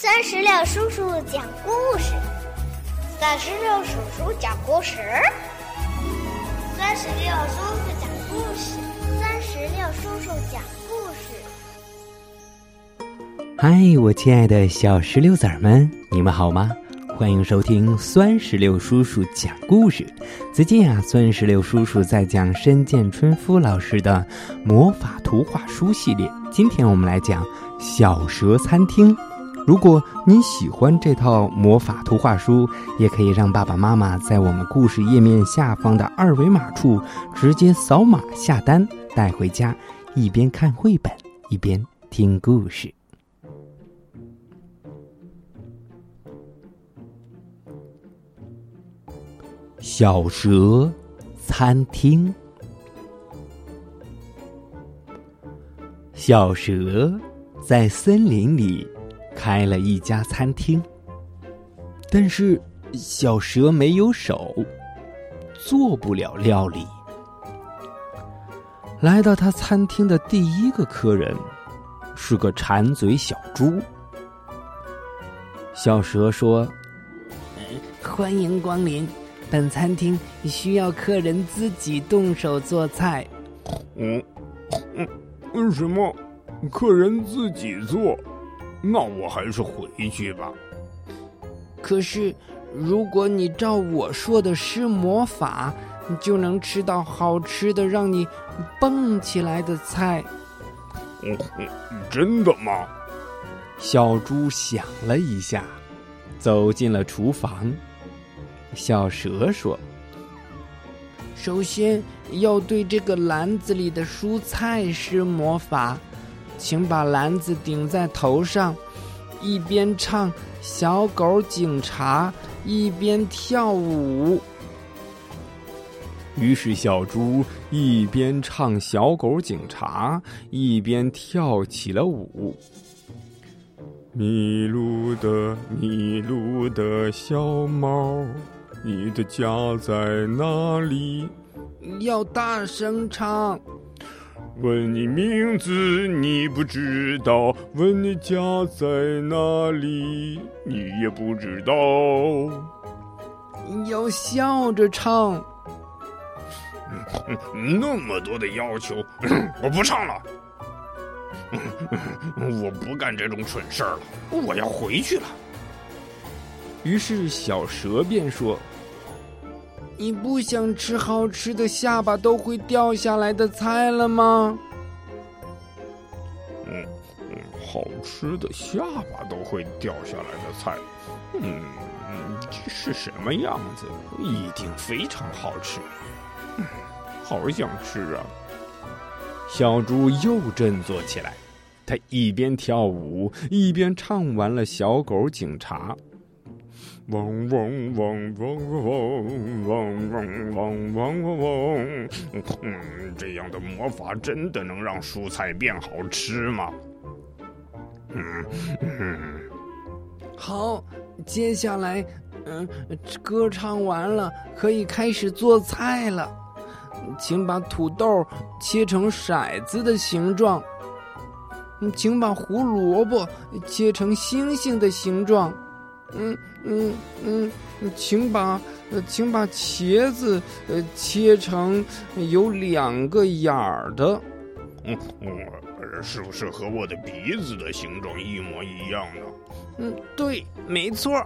三十六叔叔讲故事，三十六叔叔讲故事，三十六叔叔讲故事，三十六叔叔讲故事。嗨，我亲爱的小石榴子们，你们好吗？欢迎收听酸石榴叔叔讲故事。最近啊，酸石榴叔叔在讲深见春夫老师的魔法图画书系列。今天我们来讲《小蛇餐厅》。如果你喜欢这套魔法图画书，也可以让爸爸妈妈在我们故事页面下方的二维码处直接扫码下单，带回家，一边看绘本一边听故事。小蛇餐厅。小蛇在森林里开了一家餐厅，但是小蛇没有手，做不了料理。来到他餐厅的第一个客人是个馋嘴小猪。小蛇说：“欢迎光临。”本餐厅需要客人自己动手做菜。嗯嗯，为什么客人自己做？那我还是回去吧。可是，如果你照我说的施魔法，就能吃到好吃的、让你蹦起来的菜。嗯，真的吗？小猪想了一下，走进了厨房。小蛇说：“首先要对这个篮子里的蔬菜施魔法，请把篮子顶在头上，一边唱《小狗警察》，一边跳舞。”于是小猪一边唱《小狗警察》，一边跳起了舞。迷路的迷路的小猫。你的家在哪里？要大声唱。问你名字，你不知道；问你家在哪里，你也不知道。你要笑着唱。那么多的要求，我不唱了。我不干这种蠢事儿了，我要回去了。于是小蛇便说：“你不想吃好吃的下巴都会掉下来的菜了吗？”“嗯嗯，好吃的下巴都会掉下来的菜，嗯，这是什么样子？一定非常好吃，嗯好想吃啊！”小猪又振作起来，他一边跳舞一边唱完了《小狗警察》。嗡嗡嗡嗡嗡嗡嗡嗡嗡嗡，嗯，这样的魔法真的能让蔬菜变好吃吗？嗯嗯，好，接下来，嗯，歌唱完了，可以开始做菜了。请把土豆切成骰子的形状，请把胡萝卜切成星星的形状。嗯嗯嗯，请把呃，请把茄子呃切成有两个眼儿的。嗯嗯，是不是和我的鼻子的形状一模一样呢？嗯，对，没错。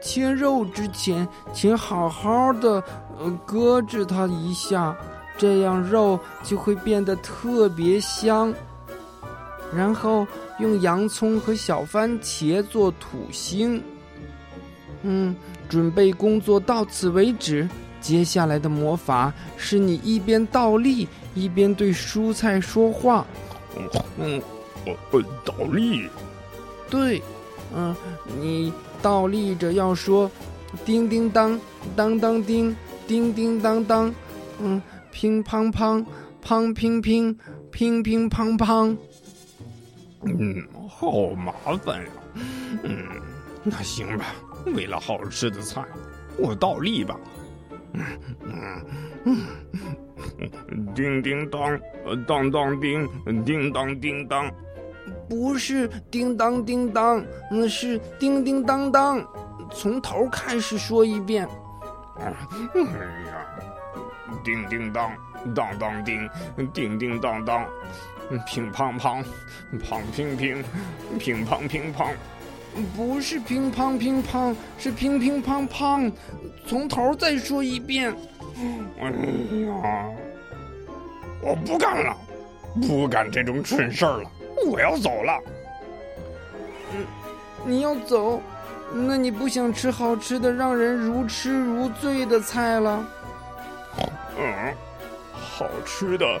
切肉之前，请好好的呃搁置它一下，这样肉就会变得特别香。然后用洋葱和小番茄做土星。嗯，准备工作到此为止。接下来的魔法是你一边倒立一边对蔬菜说话。嗯，我倒立。对，嗯，你倒立着要说：叮叮当，当当叮，叮叮当当。嗯，乒乓乓，乓乒乒，乒乒乓乓。嗯，好麻烦呀。嗯，那行吧，为了好吃的菜，我倒立吧。嗯嗯嗯，叮叮当，当当叮，叮当叮当。不是叮当叮当，那是叮叮当当。从头开始说一遍。哎呀，叮叮当，当当叮，叮叮当当，乒乓乓，乓乒乒，乒乓乒乓。不是乒乓乒乓，是乒乒乓乓。从头再说一遍。哎呀，我不干了，不干这种蠢事儿了，我要走了。嗯，你要走，那你不想吃好吃的、让人如痴如醉的菜了？嗯，好吃的、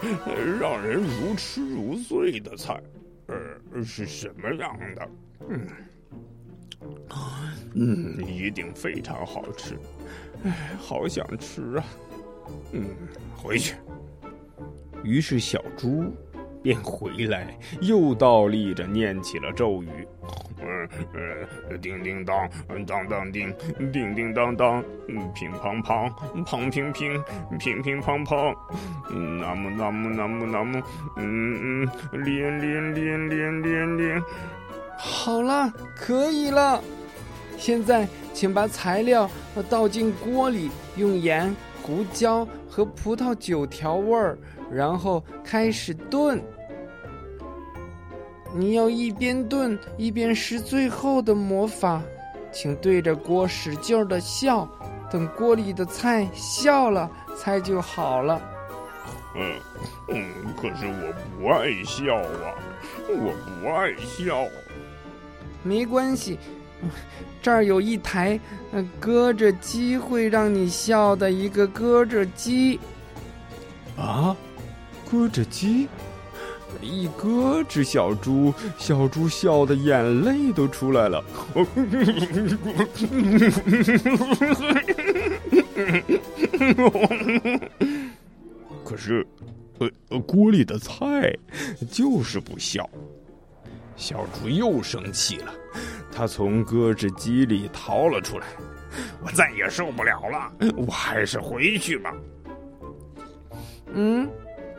让人如痴如醉的菜，呃，是什么样的？嗯。嗯，一定非常好吃，哎，好想吃啊！嗯，回去。于是小猪便回来，又倒立着念起了咒语：嗯嗯，叮叮当，当当叮，叮叮当当，乒乓乓，乓乒乒，乒乒乓乓，南无南无南无南无，嗯嗯，连连连连连连。好了，可以了。现在，请把材料倒进锅里，用盐、胡椒和葡萄酒调味儿，然后开始炖。你要一边炖一边施最后的魔法，请对着锅使劲的笑，等锅里的菜笑了，菜就好了。嗯嗯，可是我不爱笑啊，我不爱笑。没关系，这儿有一台呃搁着机会让你笑的一个搁着机。啊，搁着机，一搁着小猪，小猪笑的眼泪都出来了。可是，呃，锅里的菜就是不笑。小猪又生气了，他从搁置机里逃了出来。我再也受不了了，我还是回去吧。嗯，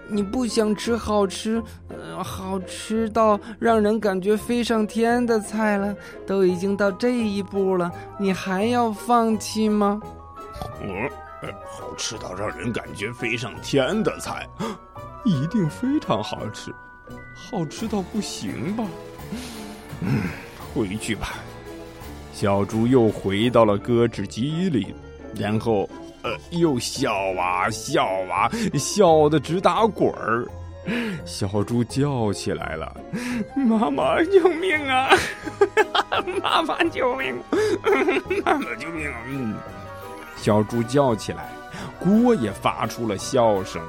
你不想吃好吃，呃，好吃到让人感觉飞上天的菜了？都已经到这一步了，你还要放弃吗？嗯，好吃到让人感觉飞上天的菜，一定非常好吃，好吃到不行吧？嗯，回去吧。小猪又回到了搁置机里，然后，呃，又笑啊笑啊，笑得直打滚儿。小猪叫起来了：“妈妈，救命啊！妈妈，救命！妈妈，救命！”嗯，小猪叫起来，锅也发出了笑声。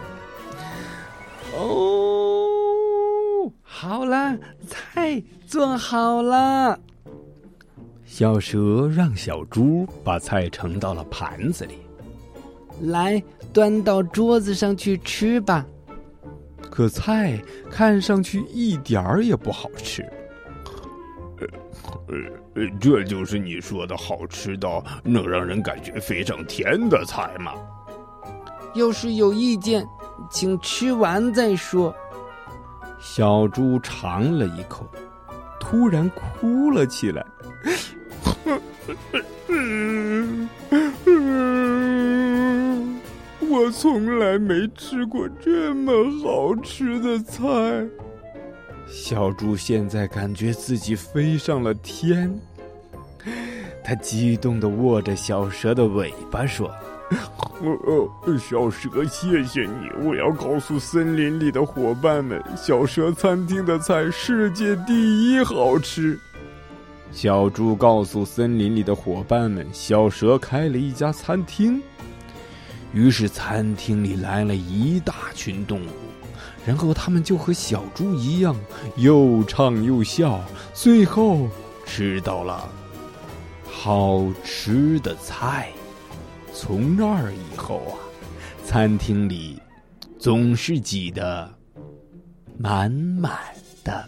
哦，好了，菜做好了。小蛇让小猪把菜盛到了盘子里，来端到桌子上去吃吧。可菜看上去一点儿也不好吃。呃呃，这就是你说的好吃到能让人感觉非常甜的菜吗？要是有意见，请吃完再说。小猪尝了一口，突然哭了起来。我从来没吃过这么好吃的菜。小猪现在感觉自己飞上了天，他激动的握着小蛇的尾巴说：“ 呃呃，小蛇，谢谢你！我要告诉森林里的伙伴们，小蛇餐厅的菜世界第一好吃。”小猪告诉森林里的伙伴们：“小蛇开了一家餐厅。”于是，餐厅里来了一大群动物，然后他们就和小猪一样，又唱又笑，最后吃到了好吃的菜。从那儿以后啊，餐厅里总是挤得满满的。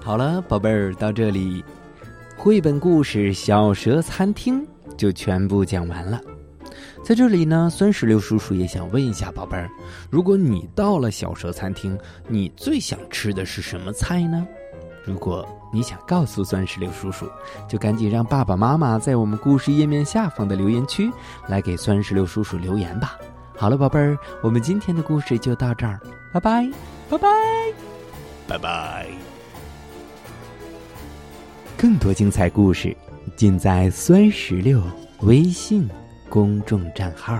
好了，宝贝儿，到这里，绘本故事《小蛇餐厅》就全部讲完了。在这里呢，酸石榴叔叔也想问一下宝贝儿，如果你到了小蛇餐厅，你最想吃的是什么菜呢？如果你想告诉酸石榴叔叔，就赶紧让爸爸妈妈在我们故事页面下方的留言区来给酸石榴叔叔留言吧。好了，宝贝儿，我们今天的故事就到这儿，拜拜，拜拜，拜拜。更多精彩故事尽在酸石榴微信公众账号。